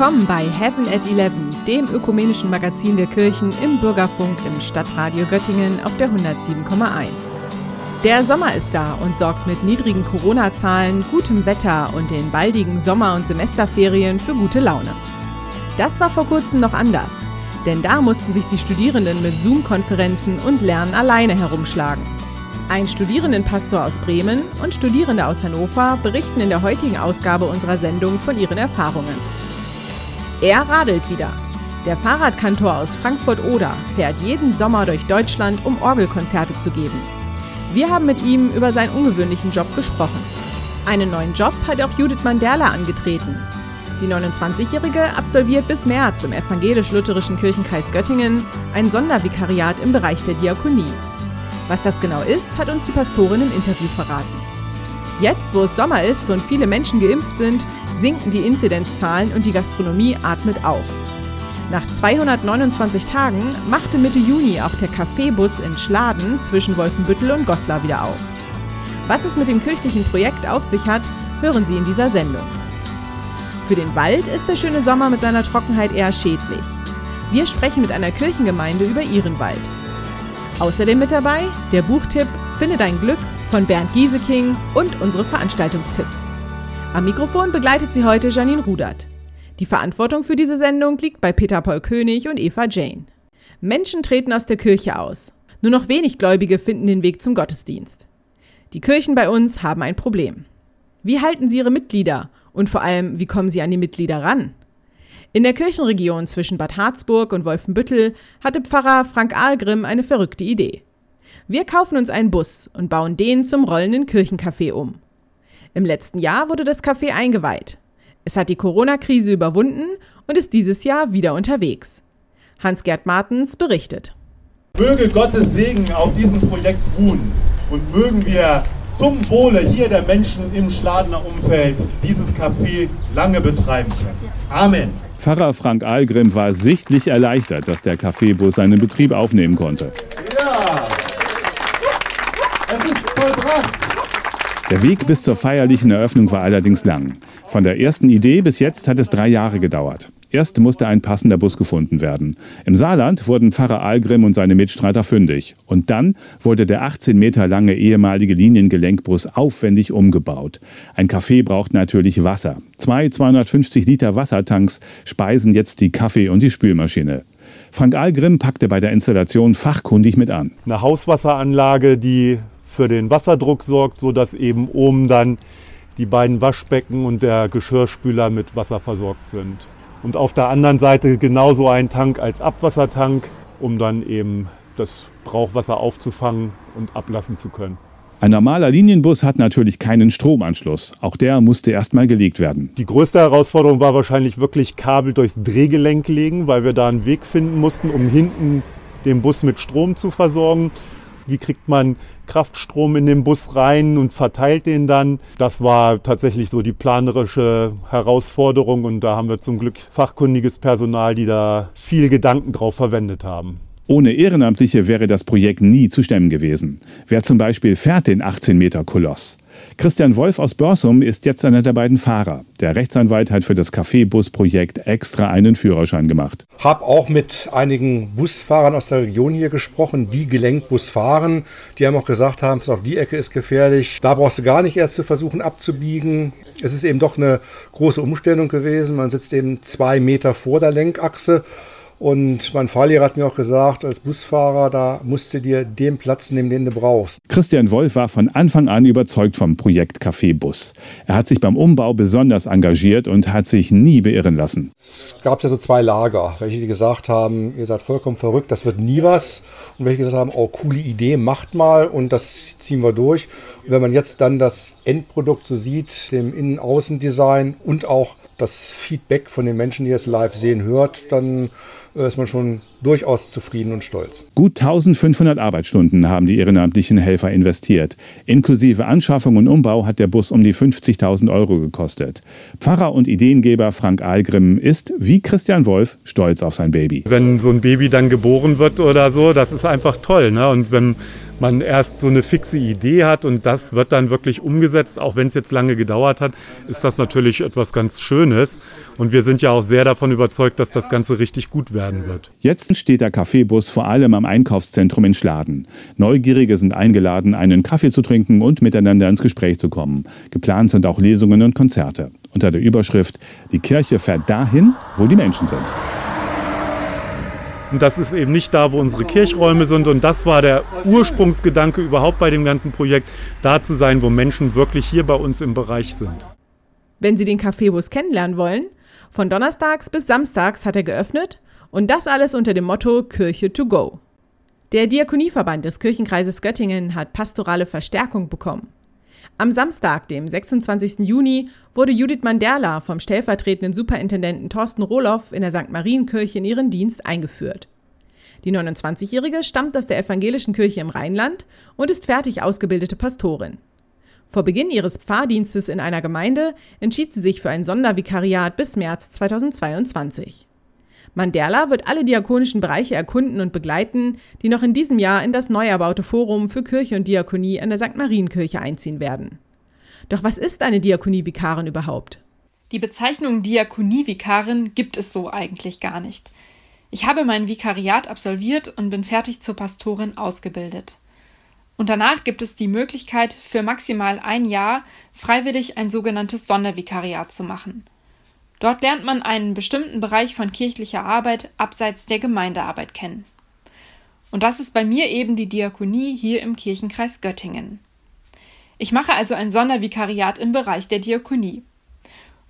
Willkommen bei Heaven at 11, dem ökumenischen Magazin der Kirchen im Bürgerfunk im Stadtradio Göttingen auf der 107,1. Der Sommer ist da und sorgt mit niedrigen Corona-Zahlen, gutem Wetter und den baldigen Sommer- und Semesterferien für gute Laune. Das war vor kurzem noch anders, denn da mussten sich die Studierenden mit Zoom-Konferenzen und Lernen alleine herumschlagen. Ein Studierendenpastor aus Bremen und Studierende aus Hannover berichten in der heutigen Ausgabe unserer Sendung von ihren Erfahrungen. Er radelt wieder. Der Fahrradkantor aus Frankfurt-Oder fährt jeden Sommer durch Deutschland, um Orgelkonzerte zu geben. Wir haben mit ihm über seinen ungewöhnlichen Job gesprochen. Einen neuen Job hat auch Judith Mandela angetreten. Die 29-Jährige absolviert bis März im evangelisch-lutherischen Kirchenkreis Göttingen ein Sondervikariat im Bereich der Diakonie. Was das genau ist, hat uns die Pastorin im Interview verraten. Jetzt, wo es Sommer ist und viele Menschen geimpft sind, sinken die Inzidenzzahlen und die Gastronomie atmet auf. Nach 229 Tagen machte Mitte Juni auch der Kaffeebus in Schladen zwischen Wolfenbüttel und Goslar wieder auf. Was es mit dem kirchlichen Projekt auf sich hat, hören Sie in dieser Sendung. Für den Wald ist der schöne Sommer mit seiner Trockenheit eher schädlich. Wir sprechen mit einer Kirchengemeinde über ihren Wald. Außerdem mit dabei der Buchtipp Finde dein Glück von Bernd Gieseking und unsere Veranstaltungstipps. Am Mikrofon begleitet sie heute Janine Rudert. Die Verantwortung für diese Sendung liegt bei Peter Paul König und Eva Jane. Menschen treten aus der Kirche aus. Nur noch wenig Gläubige finden den Weg zum Gottesdienst. Die Kirchen bei uns haben ein Problem. Wie halten sie ihre Mitglieder und vor allem, wie kommen sie an die Mitglieder ran? In der Kirchenregion zwischen Bad Harzburg und Wolfenbüttel hatte Pfarrer Frank Ahlgrimm eine verrückte Idee. Wir kaufen uns einen Bus und bauen den zum rollenden Kirchencafé um. Im letzten Jahr wurde das Café eingeweiht. Es hat die Corona-Krise überwunden und ist dieses Jahr wieder unterwegs. Hans-Gerd Martens berichtet. Möge Gottes Segen auf diesem Projekt ruhen und mögen wir zum Wohle hier der Menschen im Schladener Umfeld dieses Café lange betreiben können. Amen. Pfarrer Frank Ahlgrim war sichtlich erleichtert, dass der Kaffeebus seinen Betrieb aufnehmen konnte. Ja, es ist vollbracht. Der Weg bis zur feierlichen Eröffnung war allerdings lang. Von der ersten Idee bis jetzt hat es drei Jahre gedauert. Erst musste ein passender Bus gefunden werden. Im Saarland wurden Pfarrer Algrim und seine Mitstreiter fündig. Und dann wurde der 18 Meter lange ehemalige Liniengelenkbus aufwendig umgebaut. Ein Café braucht natürlich Wasser. Zwei 250 Liter Wassertanks speisen jetzt die Kaffee- und die Spülmaschine. Frank Algrim packte bei der Installation fachkundig mit an. Eine Hauswasseranlage, die für den Wasserdruck sorgt, sodass eben oben dann die beiden Waschbecken und der Geschirrspüler mit Wasser versorgt sind. Und auf der anderen Seite genauso ein Tank als Abwassertank, um dann eben das Brauchwasser aufzufangen und ablassen zu können. Ein normaler Linienbus hat natürlich keinen Stromanschluss. Auch der musste erstmal gelegt werden. Die größte Herausforderung war wahrscheinlich wirklich Kabel durchs Drehgelenk legen, weil wir da einen Weg finden mussten, um hinten den Bus mit Strom zu versorgen. Wie kriegt man Kraftstrom in den Bus rein und verteilt den dann? Das war tatsächlich so die planerische Herausforderung und da haben wir zum Glück fachkundiges Personal, die da viel Gedanken drauf verwendet haben. Ohne Ehrenamtliche wäre das Projekt nie zu stemmen gewesen. Wer zum Beispiel fährt den 18 Meter Koloss? Christian Wolf aus Börsum ist jetzt einer der beiden Fahrer. Der Rechtsanwalt hat für das Kaffeebus-Projekt extra einen Führerschein gemacht. Hab auch mit einigen Busfahrern aus der Region hier gesprochen, die Gelenkbus fahren. Die haben auch gesagt haben, auf die Ecke ist gefährlich. Da brauchst du gar nicht erst zu versuchen abzubiegen. Es ist eben doch eine große Umstellung gewesen. Man sitzt eben zwei Meter vor der Lenkachse und mein Fahrlehrer hat mir auch gesagt, als Busfahrer, da musst du dir den Platz nehmen, den du brauchst. Christian Wolf war von Anfang an überzeugt vom Projekt Café Bus. Er hat sich beim Umbau besonders engagiert und hat sich nie beirren lassen. Es gab ja so zwei Lager, welche die gesagt haben, ihr seid vollkommen verrückt, das wird nie was. Und welche gesagt haben, oh, coole Idee, macht mal und das ziehen wir durch. Und wenn man jetzt dann das Endprodukt so sieht, dem Innen-Außen-Design und auch das Feedback von den Menschen, die es live sehen, hört, dann äh, ist man schon durchaus zufrieden und stolz. Gut 1500 Arbeitsstunden haben die ehrenamtlichen Helfer investiert. Inklusive Anschaffung und Umbau hat der Bus um die 50.000 Euro gekostet. Pfarrer und Ideengeber Frank Ahlgrim ist, wie Christian Wolf, stolz auf sein Baby. Wenn so ein Baby dann geboren wird oder so, das ist einfach toll. Ne? Und wenn man erst so eine fixe Idee hat und das wird dann wirklich umgesetzt, auch wenn es jetzt lange gedauert hat, ist das natürlich etwas ganz Schönes. Und wir sind ja auch sehr davon überzeugt, dass das Ganze richtig gut werden wird. Jetzt steht der Kaffeebus vor allem am Einkaufszentrum in Schladen. Neugierige sind eingeladen, einen Kaffee zu trinken und miteinander ins Gespräch zu kommen. Geplant sind auch Lesungen und Konzerte. Unter der Überschrift Die Kirche fährt dahin, wo die Menschen sind. Und das ist eben nicht da, wo unsere Kirchräume sind. Und das war der Ursprungsgedanke überhaupt bei dem ganzen Projekt, da zu sein, wo Menschen wirklich hier bei uns im Bereich sind. Wenn Sie den Kaffeebus kennenlernen wollen, von Donnerstags bis Samstags hat er geöffnet und das alles unter dem Motto Kirche to go. Der Diakonieverband des Kirchenkreises Göttingen hat pastorale Verstärkung bekommen. Am Samstag, dem 26. Juni, wurde Judith Manderla vom stellvertretenden Superintendenten Thorsten Rohloff in der St. Marienkirche in ihren Dienst eingeführt. Die 29-Jährige stammt aus der evangelischen Kirche im Rheinland und ist fertig ausgebildete Pastorin. Vor Beginn ihres Pfarrdienstes in einer Gemeinde entschied sie sich für ein Sondervikariat bis März 2022. Manderla wird alle diakonischen Bereiche erkunden und begleiten, die noch in diesem Jahr in das neu erbaute Forum für Kirche und Diakonie an der St. Marienkirche einziehen werden. Doch was ist eine Diakonievikarin überhaupt? Die Bezeichnung Diakonievikarin gibt es so eigentlich gar nicht. Ich habe mein Vikariat absolviert und bin fertig zur Pastorin ausgebildet. Und danach gibt es die Möglichkeit, für maximal ein Jahr freiwillig ein sogenanntes Sondervikariat zu machen. Dort lernt man einen bestimmten Bereich von kirchlicher Arbeit abseits der Gemeindearbeit kennen. Und das ist bei mir eben die Diakonie hier im Kirchenkreis Göttingen. Ich mache also ein Sondervikariat im Bereich der Diakonie.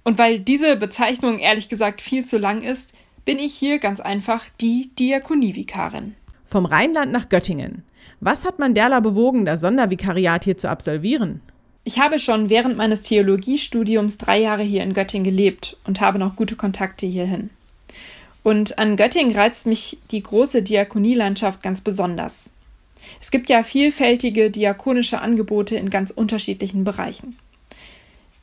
Und weil diese Bezeichnung ehrlich gesagt viel zu lang ist, bin ich hier ganz einfach die Diakonievikarin. Vom Rheinland nach Göttingen. Was hat Mandela bewogen, das Sondervikariat hier zu absolvieren? Ich habe schon während meines Theologiestudiums drei Jahre hier in Göttingen gelebt und habe noch gute Kontakte hierhin. Und an Göttingen reizt mich die große Diakonielandschaft ganz besonders. Es gibt ja vielfältige diakonische Angebote in ganz unterschiedlichen Bereichen.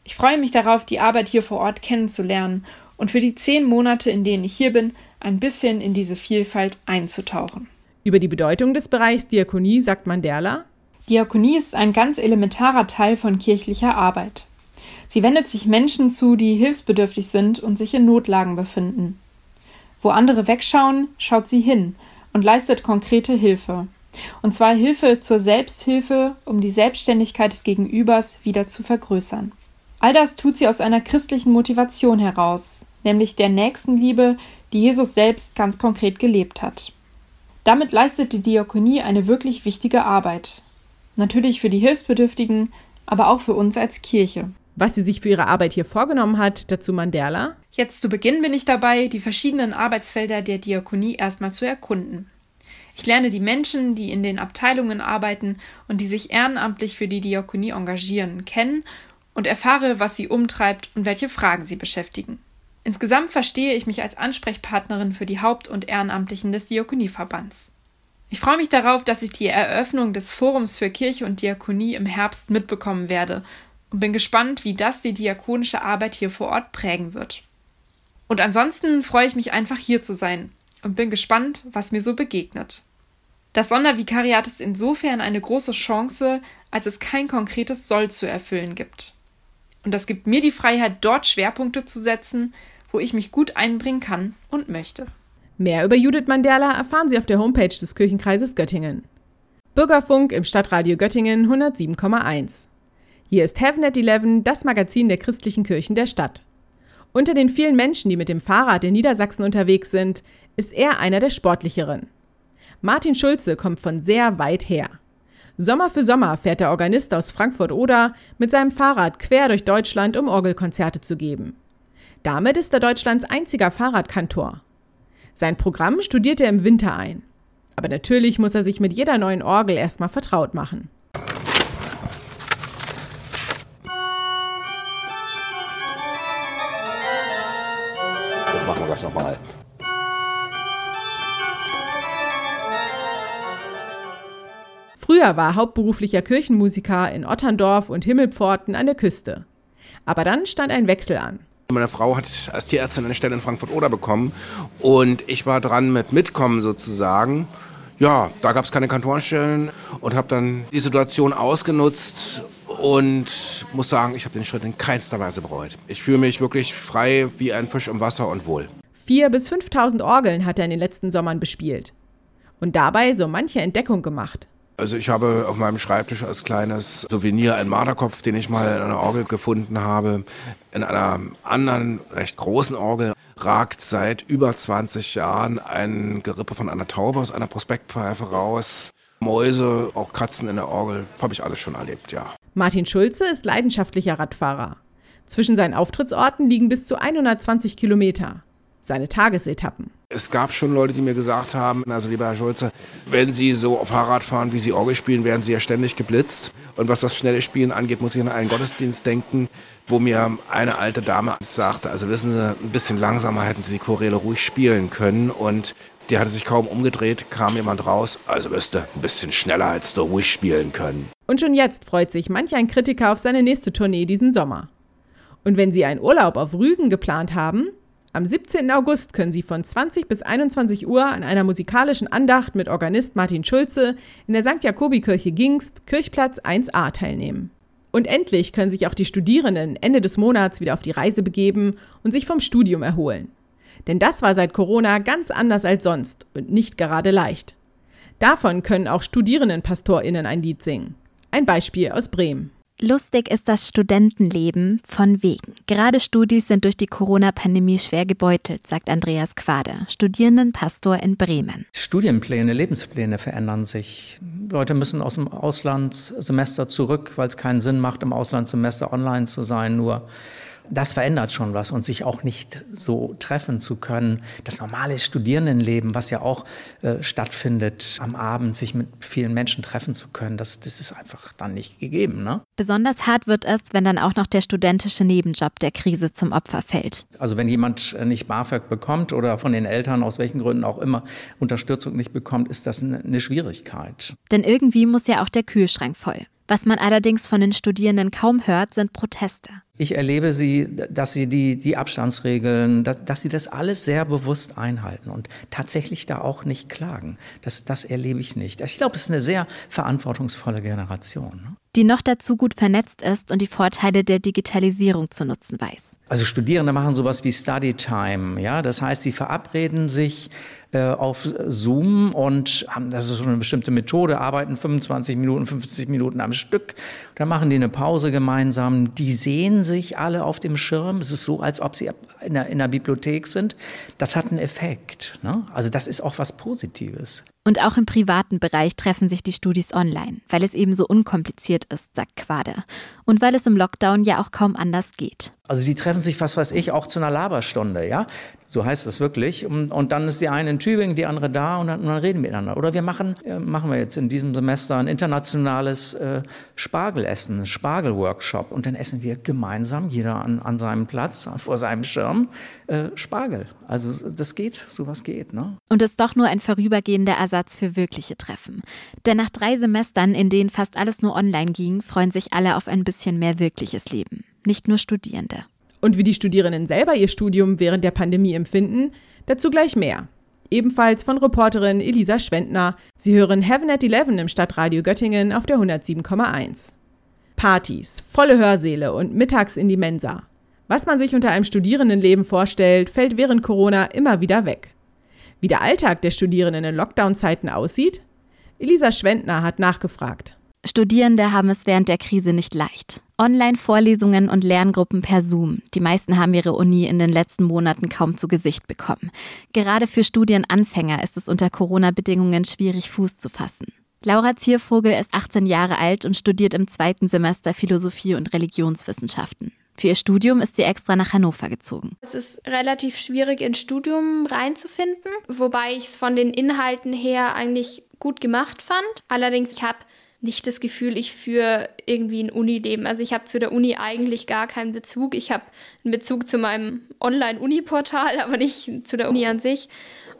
Ich freue mich darauf, die Arbeit hier vor Ort kennenzulernen und für die zehn Monate, in denen ich hier bin, ein bisschen in diese Vielfalt einzutauchen. Über die Bedeutung des Bereichs Diakonie sagt Mandela, Diakonie ist ein ganz elementarer Teil von kirchlicher Arbeit. Sie wendet sich Menschen zu, die hilfsbedürftig sind und sich in Notlagen befinden. Wo andere wegschauen, schaut sie hin und leistet konkrete Hilfe. Und zwar Hilfe zur Selbsthilfe, um die Selbstständigkeit des Gegenübers wieder zu vergrößern. All das tut sie aus einer christlichen Motivation heraus, nämlich der Nächstenliebe, die Jesus selbst ganz konkret gelebt hat. Damit leistet die Diakonie eine wirklich wichtige Arbeit, Natürlich für die Hilfsbedürftigen, aber auch für uns als Kirche. Was sie sich für ihre Arbeit hier vorgenommen hat, dazu Mandela. Jetzt zu Beginn bin ich dabei, die verschiedenen Arbeitsfelder der Diakonie erstmal zu erkunden. Ich lerne die Menschen, die in den Abteilungen arbeiten und die sich ehrenamtlich für die Diakonie engagieren, kennen und erfahre, was sie umtreibt und welche Fragen sie beschäftigen. Insgesamt verstehe ich mich als Ansprechpartnerin für die Haupt- und Ehrenamtlichen des Diakonieverbands. Ich freue mich darauf, dass ich die Eröffnung des Forums für Kirche und Diakonie im Herbst mitbekommen werde und bin gespannt, wie das die diakonische Arbeit hier vor Ort prägen wird. Und ansonsten freue ich mich einfach hier zu sein und bin gespannt, was mir so begegnet. Das Sondervikariat ist insofern eine große Chance, als es kein konkretes Soll zu erfüllen gibt. Und das gibt mir die Freiheit, dort Schwerpunkte zu setzen, wo ich mich gut einbringen kann und möchte. Mehr über Judith Mandela erfahren Sie auf der Homepage des Kirchenkreises Göttingen. Bürgerfunk im Stadtradio Göttingen 107,1. Hier ist Heaven at 11, das Magazin der christlichen Kirchen der Stadt. Unter den vielen Menschen, die mit dem Fahrrad in Niedersachsen unterwegs sind, ist er einer der sportlicheren. Martin Schulze kommt von sehr weit her. Sommer für Sommer fährt der Organist aus Frankfurt-Oder mit seinem Fahrrad quer durch Deutschland, um Orgelkonzerte zu geben. Damit ist er Deutschlands einziger Fahrradkantor. Sein Programm studiert er im Winter ein. Aber natürlich muss er sich mit jeder neuen Orgel erstmal vertraut machen. Das machen wir gleich nochmal. Früher war er hauptberuflicher Kirchenmusiker in Otterndorf und Himmelpforten an der Küste. Aber dann stand ein Wechsel an. Meine Frau hat als Tierärztin eine Stelle in Frankfurt-Oder bekommen und ich war dran mit Mitkommen sozusagen. Ja, da gab es keine Kantorenstellen und habe dann die Situation ausgenutzt und muss sagen, ich habe den Schritt in keinster Weise bereut. Ich fühle mich wirklich frei wie ein Fisch im Wasser und wohl. 4.000 bis 5.000 Orgeln hat er in den letzten Sommern bespielt. Und dabei so manche Entdeckung gemacht. Also ich habe auf meinem Schreibtisch als kleines Souvenir einen Marderkopf, den ich mal in einer Orgel gefunden habe. In einer anderen recht großen Orgel ragt seit über 20 Jahren ein Gerippe von einer Taube aus einer Prospektpfeife raus. Mäuse, auch Katzen in der Orgel, habe ich alles schon erlebt, ja. Martin Schulze ist leidenschaftlicher Radfahrer. Zwischen seinen Auftrittsorten liegen bis zu 120 Kilometer. Seine Tagesetappen. Es gab schon Leute, die mir gesagt haben, also lieber Herr Schulze, wenn Sie so auf Fahrrad fahren, wie Sie Orgel spielen, werden Sie ja ständig geblitzt. Und was das schnelle Spielen angeht, muss ich an einen Gottesdienst denken, wo mir eine alte Dame sagte, also wissen Sie, ein bisschen langsamer hätten Sie die Choräle ruhig spielen können. Und die hatte sich kaum umgedreht, kam jemand raus, also du ein bisschen schneller hättest du ruhig spielen können. Und schon jetzt freut sich manch ein Kritiker auf seine nächste Tournee diesen Sommer. Und wenn Sie einen Urlaub auf Rügen geplant haben, am 17. August können Sie von 20 bis 21 Uhr an einer musikalischen Andacht mit Organist Martin Schulze in der St. Jakobikirche Gingst, Kirchplatz 1a teilnehmen. Und endlich können sich auch die Studierenden Ende des Monats wieder auf die Reise begeben und sich vom Studium erholen. Denn das war seit Corona ganz anders als sonst und nicht gerade leicht. Davon können auch Studierendenpastorinnen ein Lied singen. Ein Beispiel aus Bremen. Lustig ist das Studentenleben von wegen. Gerade Studis sind durch die Corona-Pandemie schwer gebeutelt, sagt Andreas Quader, Studierendenpastor in Bremen. Studienpläne, Lebenspläne verändern sich. Leute müssen aus dem Auslandssemester zurück, weil es keinen Sinn macht, im Auslandssemester online zu sein. Nur das verändert schon was und sich auch nicht so treffen zu können. Das normale Studierendenleben, was ja auch äh, stattfindet, am Abend sich mit vielen Menschen treffen zu können, das, das ist einfach dann nicht gegeben. Ne? Besonders hart wird es, wenn dann auch noch der studentische Nebenjob der Krise zum Opfer fällt. Also wenn jemand nicht BAföG bekommt oder von den Eltern aus welchen Gründen auch immer Unterstützung nicht bekommt, ist das eine Schwierigkeit. Denn irgendwie muss ja auch der Kühlschrank voll. Was man allerdings von den Studierenden kaum hört, sind Proteste. Ich erlebe sie, dass sie die, die Abstandsregeln, dass, dass, sie das alles sehr bewusst einhalten und tatsächlich da auch nicht klagen. Das, das erlebe ich nicht. Ich glaube, es ist eine sehr verantwortungsvolle Generation. Ne? Die noch dazu gut vernetzt ist und die Vorteile der Digitalisierung zu nutzen weiß. Also Studierende machen sowas wie Study Time, ja, das heißt, sie verabreden sich äh, auf Zoom und haben, das ist so eine bestimmte Methode, arbeiten 25 Minuten, 50 Minuten am Stück. Dann machen die eine Pause gemeinsam. Die sehen sich alle auf dem Schirm. Es ist so, als ob sie in der, in der Bibliothek sind. Das hat einen Effekt. Ne? Also das ist auch was Positives. Und auch im privaten Bereich treffen sich die Studis online, weil es eben so unkompliziert ist, sagt Quade. Und weil es im Lockdown ja auch kaum anders geht. Also die treffen sich, was weiß ich, auch zu einer Laberstunde, ja. So heißt es wirklich. Und, und dann ist die eine in Tübingen, die andere da und dann, und dann reden wir miteinander. Oder wir machen, äh, machen wir jetzt in diesem Semester ein internationales äh, Spargelessen, Spargelworkshop. Und dann essen wir gemeinsam, jeder an, an seinem Platz, vor seinem Schirm, äh, Spargel. Also das geht, sowas geht. Ne? Und ist doch nur ein vorübergehender Ersatz für wirkliche Treffen. Denn nach drei Semestern, in denen fast alles nur online ging, freuen sich alle auf ein bisschen mehr wirkliches Leben. Nicht nur Studierende. Und wie die Studierenden selber ihr Studium während der Pandemie empfinden, dazu gleich mehr. Ebenfalls von Reporterin Elisa Schwendner. Sie hören Heaven at 11 im Stadtradio Göttingen auf der 107,1. Partys, volle Hörsäle und mittags in die Mensa. Was man sich unter einem Studierendenleben vorstellt, fällt während Corona immer wieder weg. Wie der Alltag der Studierenden in Lockdown-Zeiten aussieht? Elisa Schwendner hat nachgefragt. Studierende haben es während der Krise nicht leicht. Online-Vorlesungen und Lerngruppen per Zoom. Die meisten haben ihre Uni in den letzten Monaten kaum zu Gesicht bekommen. Gerade für Studienanfänger ist es unter Corona-Bedingungen schwierig, Fuß zu fassen. Laura Ziervogel ist 18 Jahre alt und studiert im zweiten Semester Philosophie und Religionswissenschaften. Für ihr Studium ist sie extra nach Hannover gezogen. Es ist relativ schwierig, ins Studium reinzufinden, wobei ich es von den Inhalten her eigentlich gut gemacht fand. Allerdings, ich habe nicht das Gefühl, ich führe irgendwie ein Unileben. Also ich habe zu der Uni eigentlich gar keinen Bezug. Ich habe einen Bezug zu meinem Online-Uni-Portal, aber nicht zu der Uni an sich.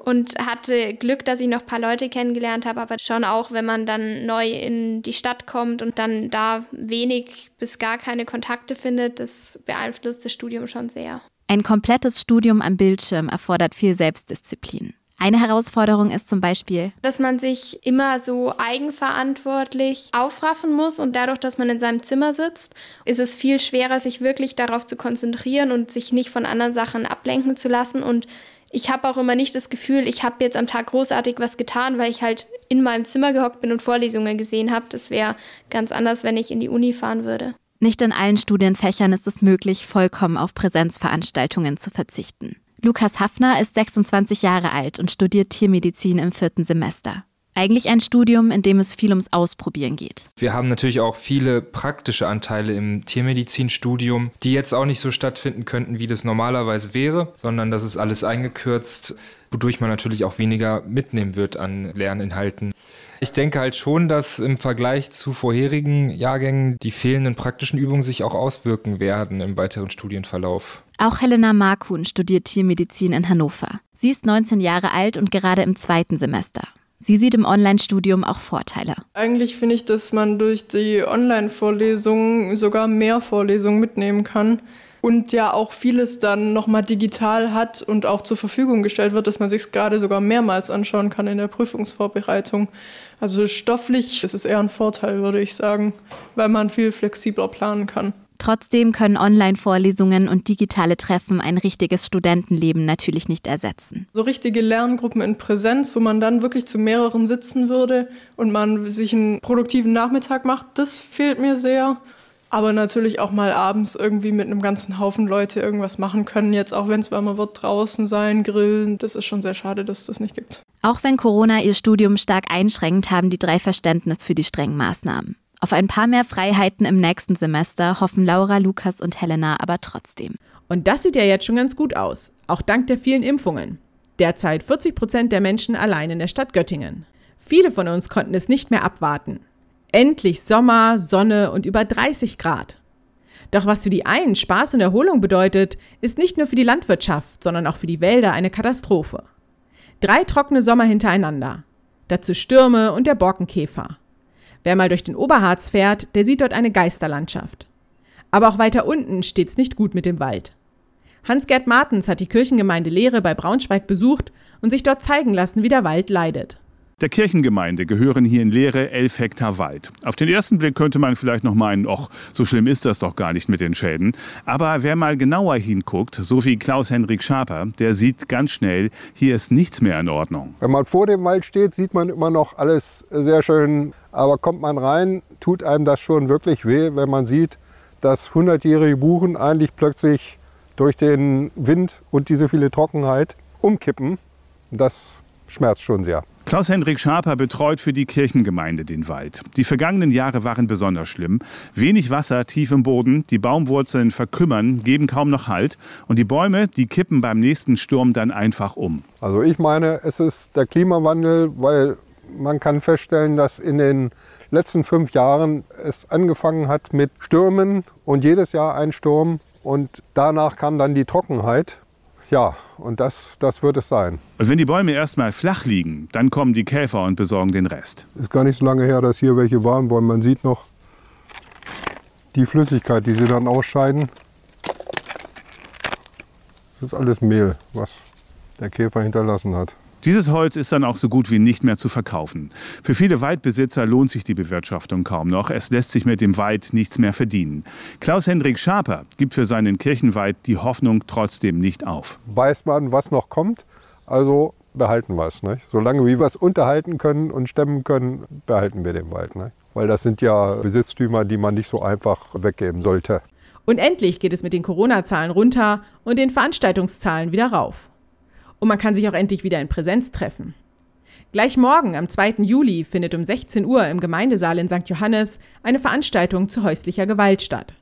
Und hatte Glück, dass ich noch ein paar Leute kennengelernt habe, aber schon auch, wenn man dann neu in die Stadt kommt und dann da wenig bis gar keine Kontakte findet, das beeinflusst das Studium schon sehr. Ein komplettes Studium am Bildschirm erfordert viel Selbstdisziplin. Eine Herausforderung ist zum Beispiel, dass man sich immer so eigenverantwortlich aufraffen muss und dadurch, dass man in seinem Zimmer sitzt, ist es viel schwerer, sich wirklich darauf zu konzentrieren und sich nicht von anderen Sachen ablenken zu lassen. Und ich habe auch immer nicht das Gefühl, ich habe jetzt am Tag großartig was getan, weil ich halt in meinem Zimmer gehockt bin und Vorlesungen gesehen habe. Das wäre ganz anders, wenn ich in die Uni fahren würde. Nicht in allen Studienfächern ist es möglich, vollkommen auf Präsenzveranstaltungen zu verzichten. Lukas Hafner ist 26 Jahre alt und studiert Tiermedizin im vierten Semester. Eigentlich ein Studium, in dem es viel ums Ausprobieren geht. Wir haben natürlich auch viele praktische Anteile im Tiermedizinstudium, die jetzt auch nicht so stattfinden könnten, wie das normalerweise wäre, sondern das ist alles eingekürzt, wodurch man natürlich auch weniger mitnehmen wird an Lerninhalten. Ich denke halt schon, dass im Vergleich zu vorherigen Jahrgängen die fehlenden praktischen Übungen sich auch auswirken werden im weiteren Studienverlauf. Auch Helena Markun studiert Tiermedizin in Hannover. Sie ist 19 Jahre alt und gerade im zweiten Semester. Sie sieht im Online-Studium auch Vorteile. Eigentlich finde ich, dass man durch die Online-Vorlesungen sogar mehr Vorlesungen mitnehmen kann und ja auch vieles dann nochmal digital hat und auch zur Verfügung gestellt wird, dass man sich gerade sogar mehrmals anschauen kann in der Prüfungsvorbereitung. Also stofflich ist es eher ein Vorteil, würde ich sagen, weil man viel flexibler planen kann. Trotzdem können Online-Vorlesungen und digitale Treffen ein richtiges Studentenleben natürlich nicht ersetzen. So richtige Lerngruppen in Präsenz, wo man dann wirklich zu mehreren sitzen würde und man sich einen produktiven Nachmittag macht, das fehlt mir sehr. Aber natürlich auch mal abends irgendwie mit einem ganzen Haufen Leute irgendwas machen können. Jetzt auch wenn es wärmer wird, draußen sein, grillen. Das ist schon sehr schade, dass es das nicht gibt. Auch wenn Corona ihr Studium stark einschränkt, haben die drei Verständnis für die strengen Maßnahmen. Auf ein paar mehr Freiheiten im nächsten Semester hoffen Laura, Lukas und Helena aber trotzdem. Und das sieht ja jetzt schon ganz gut aus, auch dank der vielen Impfungen. Derzeit 40 Prozent der Menschen allein in der Stadt Göttingen. Viele von uns konnten es nicht mehr abwarten. Endlich Sommer, Sonne und über 30 Grad. Doch was für die einen Spaß und Erholung bedeutet, ist nicht nur für die Landwirtschaft, sondern auch für die Wälder eine Katastrophe. Drei trockene Sommer hintereinander. Dazu Stürme und der Borkenkäfer. Wer mal durch den Oberharz fährt, der sieht dort eine Geisterlandschaft. Aber auch weiter unten steht's nicht gut mit dem Wald. Hans-Gerd Martens hat die Kirchengemeinde Lehre bei Braunschweig besucht und sich dort zeigen lassen, wie der Wald leidet. Der Kirchengemeinde gehören hier in Lehre 11 Hektar Wald. Auf den ersten Blick könnte man vielleicht noch meinen, ach, so schlimm ist das doch gar nicht mit den Schäden. Aber wer mal genauer hinguckt, so wie Klaus-Henrik Schaper, der sieht ganz schnell, hier ist nichts mehr in Ordnung. Wenn man vor dem Wald steht, sieht man immer noch alles sehr schön. Aber kommt man rein, tut einem das schon wirklich weh, wenn man sieht, dass hundertjährige Buchen eigentlich plötzlich durch den Wind und diese viele Trockenheit umkippen. Das schmerzt schon sehr. Klaus-Hendrik Schaper betreut für die Kirchengemeinde den Wald. Die vergangenen Jahre waren besonders schlimm. Wenig Wasser tief im Boden, die Baumwurzeln verkümmern, geben kaum noch Halt und die Bäume, die kippen beim nächsten Sturm dann einfach um. Also ich meine, es ist der Klimawandel, weil man kann feststellen, dass in den letzten fünf Jahren es angefangen hat mit Stürmen und jedes Jahr ein Sturm und danach kam dann die Trockenheit ja, und das, das wird es sein. Und wenn die Bäume erstmal flach liegen, dann kommen die Käfer und besorgen den Rest. Ist gar nicht so lange her, dass hier welche waren wollen. Man sieht noch die Flüssigkeit, die sie dann ausscheiden. Das ist alles Mehl, was der Käfer hinterlassen hat. Dieses Holz ist dann auch so gut wie nicht mehr zu verkaufen. Für viele Waldbesitzer lohnt sich die Bewirtschaftung kaum noch. Es lässt sich mit dem Wald nichts mehr verdienen. Klaus-Hendrik Schaper gibt für seinen Kirchenwald die Hoffnung trotzdem nicht auf. Weiß man, was noch kommt, also behalten wir es. Nicht? Solange wir es unterhalten können und stemmen können, behalten wir den Wald. Nicht? Weil das sind ja Besitztümer, die man nicht so einfach weggeben sollte. Und endlich geht es mit den Corona-Zahlen runter und den Veranstaltungszahlen wieder rauf und man kann sich auch endlich wieder in Präsenz treffen. Gleich morgen, am 2. Juli, findet um 16 Uhr im Gemeindesaal in St. Johannes eine Veranstaltung zu häuslicher Gewalt statt.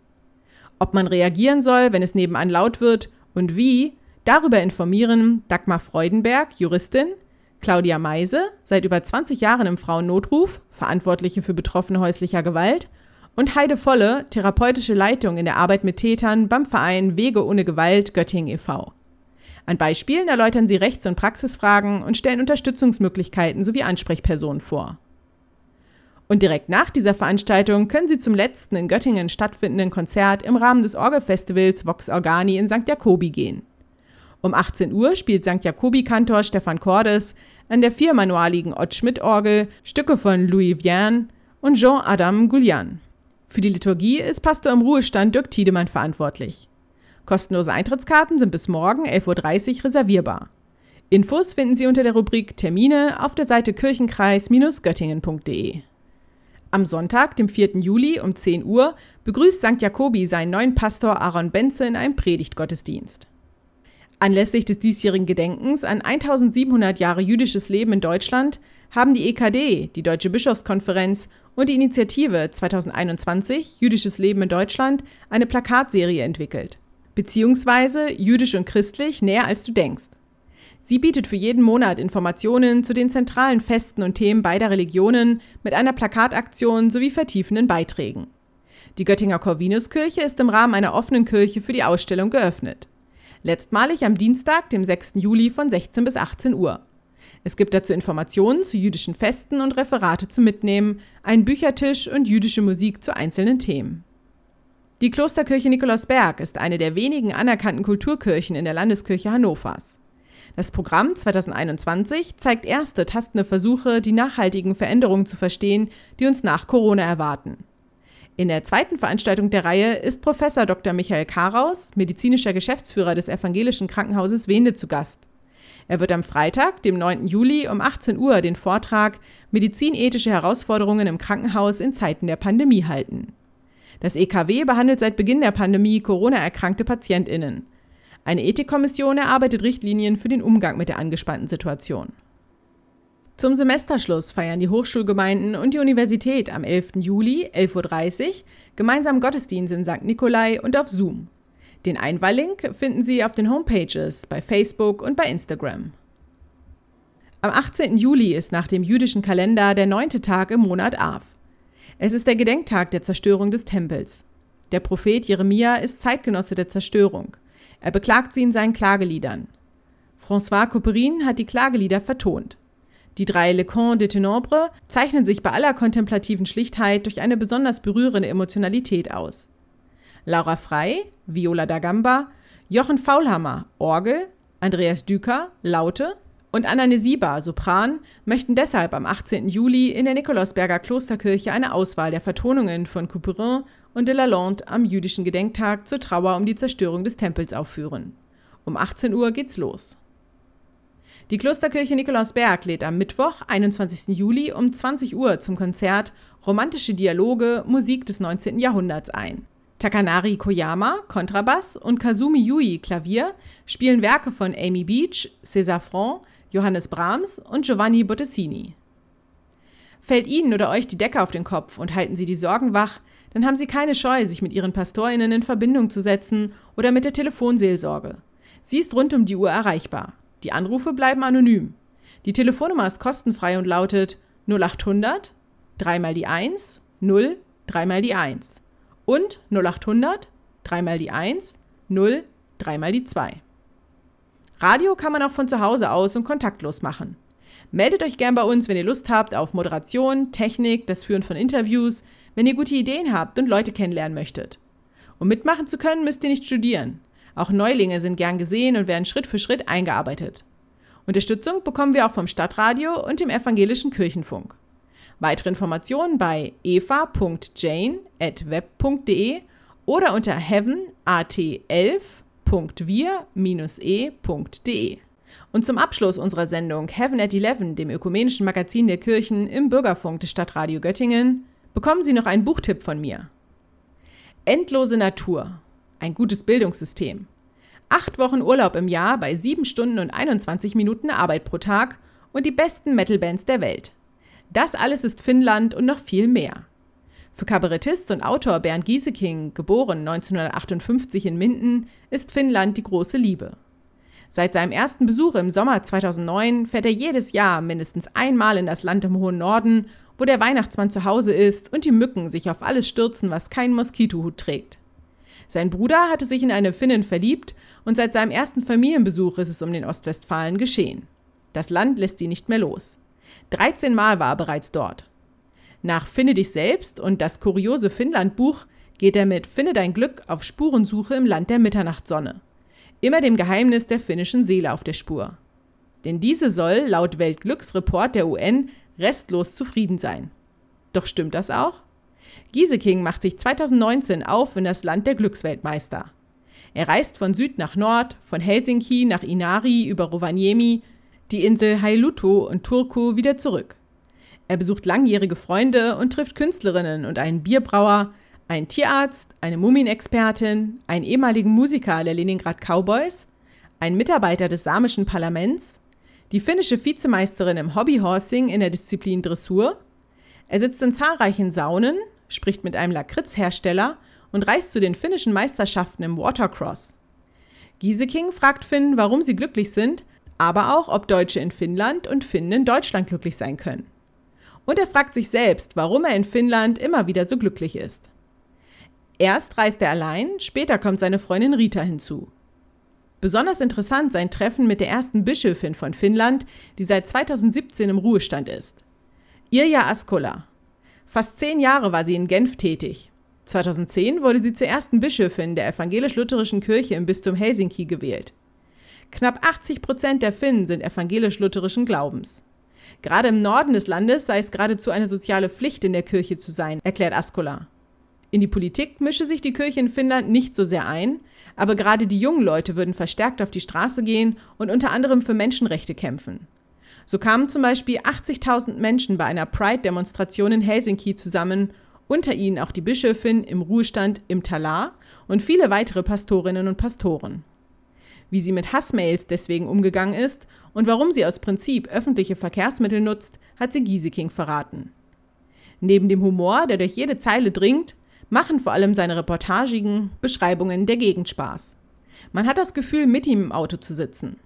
Ob man reagieren soll, wenn es nebenan laut wird und wie, darüber informieren Dagmar Freudenberg, Juristin, Claudia Meise, seit über 20 Jahren im Frauennotruf, Verantwortliche für Betroffene häuslicher Gewalt, und Heide Volle, therapeutische Leitung in der Arbeit mit Tätern beim Verein Wege ohne Gewalt Göttingen e.V. An Beispielen erläutern sie Rechts- und Praxisfragen und stellen Unterstützungsmöglichkeiten sowie Ansprechpersonen vor. Und direkt nach dieser Veranstaltung können Sie zum letzten in Göttingen stattfindenden Konzert im Rahmen des Orgelfestivals Vox Organi in St. Jakobi gehen. Um 18 Uhr spielt St. Jakobi-Kantor Stefan Cordes an der viermanualigen Ott-Schmidt-Orgel Stücke von Louis Vierne und Jean-Adam Goulian. Für die Liturgie ist Pastor im Ruhestand Dirk Tiedemann verantwortlich. Kostenlose Eintrittskarten sind bis morgen 11.30 Uhr reservierbar. Infos finden Sie unter der Rubrik Termine auf der Seite kirchenkreis-göttingen.de. Am Sonntag, dem 4. Juli um 10 Uhr, begrüßt St. Jakobi seinen neuen Pastor Aaron Benze in einem Predigtgottesdienst. Anlässlich des diesjährigen Gedenkens an 1700 Jahre jüdisches Leben in Deutschland haben die EKD, die Deutsche Bischofskonferenz und die Initiative 2021 Jüdisches Leben in Deutschland eine Plakatserie entwickelt. Beziehungsweise Jüdisch und Christlich näher als du denkst. Sie bietet für jeden Monat Informationen zu den zentralen Festen und Themen beider Religionen mit einer Plakataktion sowie vertiefenden Beiträgen. Die Göttinger Corvinuskirche ist im Rahmen einer offenen Kirche für die Ausstellung geöffnet. Letztmalig am Dienstag, dem 6. Juli von 16 bis 18 Uhr. Es gibt dazu Informationen zu jüdischen Festen und Referate zum Mitnehmen, einen Büchertisch und jüdische Musik zu einzelnen Themen. Die Klosterkirche Nikolausberg ist eine der wenigen anerkannten Kulturkirchen in der Landeskirche Hannovers. Das Programm 2021 zeigt erste tastende Versuche, die nachhaltigen Veränderungen zu verstehen, die uns nach Corona erwarten. In der zweiten Veranstaltung der Reihe ist Professor Dr. Michael Karaus, medizinischer Geschäftsführer des Evangelischen Krankenhauses Wende, zu Gast. Er wird am Freitag, dem 9. Juli um 18 Uhr den Vortrag Medizinethische Herausforderungen im Krankenhaus in Zeiten der Pandemie halten. Das EKW behandelt seit Beginn der Pandemie Corona-erkrankte PatientInnen. Eine Ethikkommission erarbeitet Richtlinien für den Umgang mit der angespannten Situation. Zum Semesterschluss feiern die Hochschulgemeinden und die Universität am 11. Juli 11.30 Uhr gemeinsam Gottesdienst in St. Nikolai und auf Zoom. Den Einwahllink finden Sie auf den Homepages bei Facebook und bei Instagram. Am 18. Juli ist nach dem jüdischen Kalender der neunte Tag im Monat Av. Es ist der Gedenktag der Zerstörung des Tempels. Der Prophet Jeremia ist Zeitgenosse der Zerstörung. Er beklagt sie in seinen Klageliedern. François Couperin hat die Klagelieder vertont. Die drei Le Camp de Ténèbres zeichnen sich bei aller kontemplativen Schlichtheit durch eine besonders berührende Emotionalität aus. Laura Frey, Viola da Gamba, Jochen Faulhammer, Orgel, Andreas Düker, Laute und Anna Nesiba, Sopran, möchten deshalb am 18. Juli in der Nikolausberger Klosterkirche eine Auswahl der Vertonungen von Couperin und de Lalande am jüdischen Gedenktag zur Trauer um die Zerstörung des Tempels aufführen. Um 18 Uhr geht's los. Die Klosterkirche Nikolausberg lädt am Mittwoch, 21. Juli um 20 Uhr zum Konzert Romantische Dialoge Musik des 19. Jahrhunderts ein. Takanari Koyama, Kontrabass und Kazumi Yui, Klavier, spielen Werke von Amy Beach, César Franc, Johannes Brahms und Giovanni Bottesini. Fällt Ihnen oder euch die Decke auf den Kopf und halten Sie die Sorgen wach, dann haben Sie keine Scheu, sich mit Ihren PastorInnen in Verbindung zu setzen oder mit der Telefonseelsorge. Sie ist rund um die Uhr erreichbar. Die Anrufe bleiben anonym. Die Telefonnummer ist kostenfrei und lautet 0800 3 mal die 1 0 3 mal die 1 und 0800 3 mal die 1 0 3 mal die 2. Radio kann man auch von zu Hause aus und kontaktlos machen. Meldet euch gern bei uns, wenn ihr Lust habt auf Moderation, Technik, das Führen von Interviews, wenn ihr gute Ideen habt und Leute kennenlernen möchtet. Um mitmachen zu können, müsst ihr nicht studieren. Auch Neulinge sind gern gesehen und werden Schritt für Schritt eingearbeitet. Unterstützung bekommen wir auch vom Stadtradio und dem Evangelischen Kirchenfunk. Weitere Informationen bei eva.jane.web.de oder unter heavenat11.wir-e.de. Und zum Abschluss unserer Sendung Heaven at 11, dem ökumenischen Magazin der Kirchen im Bürgerfunk des Stadtradio Göttingen, bekommen Sie noch einen Buchtipp von mir. Endlose Natur ein gutes Bildungssystem. Acht Wochen Urlaub im Jahr bei sieben Stunden und 21 Minuten Arbeit pro Tag und die besten Metalbands der Welt. Das alles ist Finnland und noch viel mehr. Für Kabarettist und Autor Bernd Gieseking, geboren 1958 in Minden, ist Finnland die große Liebe. Seit seinem ersten Besuch im Sommer 2009 fährt er jedes Jahr mindestens einmal in das Land im hohen Norden, wo der Weihnachtsmann zu Hause ist und die Mücken sich auf alles stürzen, was keinen Moskitohut trägt. Sein Bruder hatte sich in eine Finnin verliebt und seit seinem ersten Familienbesuch ist es um den Ostwestfalen geschehen. Das Land lässt sie nicht mehr los. 13 Mal war er bereits dort. Nach Finde dich selbst und das kuriose Finnland-Buch geht er mit Finde dein Glück auf Spurensuche im Land der Mitternachtssonne. immer dem Geheimnis der finnischen Seele auf der Spur. Denn diese soll, laut Weltglücksreport der UN, restlos zufrieden sein. Doch stimmt das auch? Gieseking macht sich 2019 auf in das Land der Glücksweltmeister. Er reist von Süd nach Nord, von Helsinki nach Inari über Rovaniemi, die Insel Hailuto und Turku wieder zurück. Er besucht langjährige Freunde und trifft Künstlerinnen und einen Bierbrauer, einen Tierarzt, eine Mumienexpertin, einen ehemaligen Musiker der Leningrad Cowboys, einen Mitarbeiter des samischen Parlaments, die finnische Vizemeisterin im Hobbyhorsing in der Disziplin Dressur. Er sitzt in zahlreichen Saunen, spricht mit einem Lakritzhersteller und reist zu den finnischen Meisterschaften im Watercross. Gieseking fragt Finn, warum sie glücklich sind, aber auch, ob Deutsche in Finnland und Finnen in Deutschland glücklich sein können. Und er fragt sich selbst, warum er in Finnland immer wieder so glücklich ist. Erst reist er allein, später kommt seine Freundin Rita hinzu. Besonders interessant sein Treffen mit der ersten Bischöfin von Finnland, die seit 2017 im Ruhestand ist. Irja Askola. Fast zehn Jahre war sie in Genf tätig. 2010 wurde sie zur ersten Bischöfin der evangelisch-lutherischen Kirche im Bistum Helsinki gewählt. Knapp 80 Prozent der Finnen sind evangelisch-lutherischen Glaubens. Gerade im Norden des Landes sei es geradezu eine soziale Pflicht, in der Kirche zu sein, erklärt Askola. In die Politik mische sich die Kirche in Finnland nicht so sehr ein, aber gerade die jungen Leute würden verstärkt auf die Straße gehen und unter anderem für Menschenrechte kämpfen. So kamen zum Beispiel 80.000 Menschen bei einer Pride-Demonstration in Helsinki zusammen, unter ihnen auch die Bischöfin im Ruhestand im Talar und viele weitere Pastorinnen und Pastoren. Wie sie mit Hassmails deswegen umgegangen ist und warum sie aus Prinzip öffentliche Verkehrsmittel nutzt, hat sie Gieseking verraten. Neben dem Humor, der durch jede Zeile dringt, machen vor allem seine reportagigen Beschreibungen der Gegend Spaß. Man hat das Gefühl, mit ihm im Auto zu sitzen.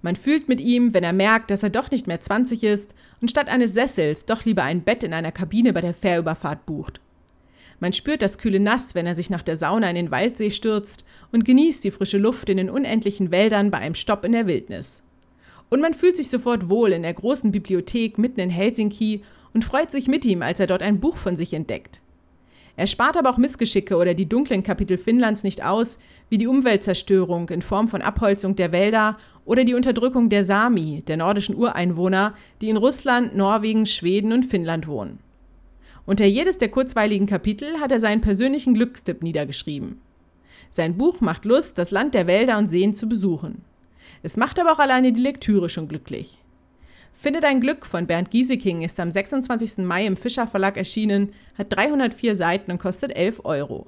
Man fühlt mit ihm, wenn er merkt, dass er doch nicht mehr 20 ist und statt eines Sessels doch lieber ein Bett in einer Kabine bei der Fährüberfahrt bucht. Man spürt das kühle Nass, wenn er sich nach der Sauna in den Waldsee stürzt und genießt die frische Luft in den unendlichen Wäldern bei einem Stopp in der Wildnis. Und man fühlt sich sofort wohl in der großen Bibliothek mitten in Helsinki und freut sich mit ihm, als er dort ein Buch von sich entdeckt. Er spart aber auch Missgeschicke oder die dunklen Kapitel Finnlands nicht aus, wie die Umweltzerstörung in Form von Abholzung der Wälder oder die Unterdrückung der Sami, der nordischen Ureinwohner, die in Russland, Norwegen, Schweden und Finnland wohnen. Unter jedes der kurzweiligen Kapitel hat er seinen persönlichen Glückstipp niedergeschrieben. Sein Buch macht Lust, das Land der Wälder und Seen zu besuchen. Es macht aber auch alleine die Lektüre schon glücklich. Finde dein Glück von Bernd Gieseking ist am 26. Mai im Fischer Verlag erschienen, hat 304 Seiten und kostet 11 Euro.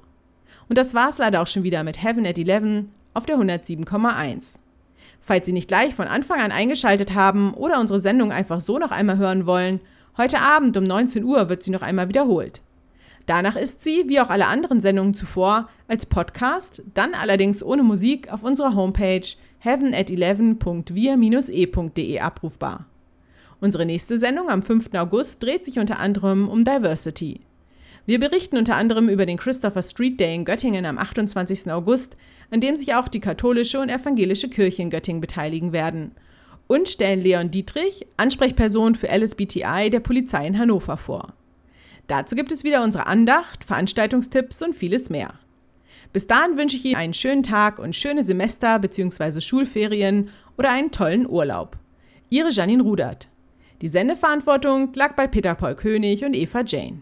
Und das war's leider auch schon wieder mit Heaven at 11 auf der 107,1. Falls Sie nicht gleich von Anfang an eingeschaltet haben oder unsere Sendung einfach so noch einmal hören wollen, heute Abend um 19 Uhr wird sie noch einmal wiederholt. Danach ist sie, wie auch alle anderen Sendungen zuvor, als Podcast, dann allerdings ohne Musik auf unserer Homepage heavenat11.wir-e.de abrufbar. Unsere nächste Sendung am 5. August dreht sich unter anderem um Diversity. Wir berichten unter anderem über den Christopher Street Day in Göttingen am 28. August, an dem sich auch die katholische und evangelische Kirche in Göttingen beteiligen werden. Und stellen Leon Dietrich, Ansprechperson für LSBTI der Polizei in Hannover vor. Dazu gibt es wieder unsere Andacht, Veranstaltungstipps und vieles mehr. Bis dahin wünsche ich Ihnen einen schönen Tag und schöne Semester bzw. Schulferien oder einen tollen Urlaub. Ihre Janine Rudert. Die Sendeverantwortung lag bei Peter Paul König und Eva Jane.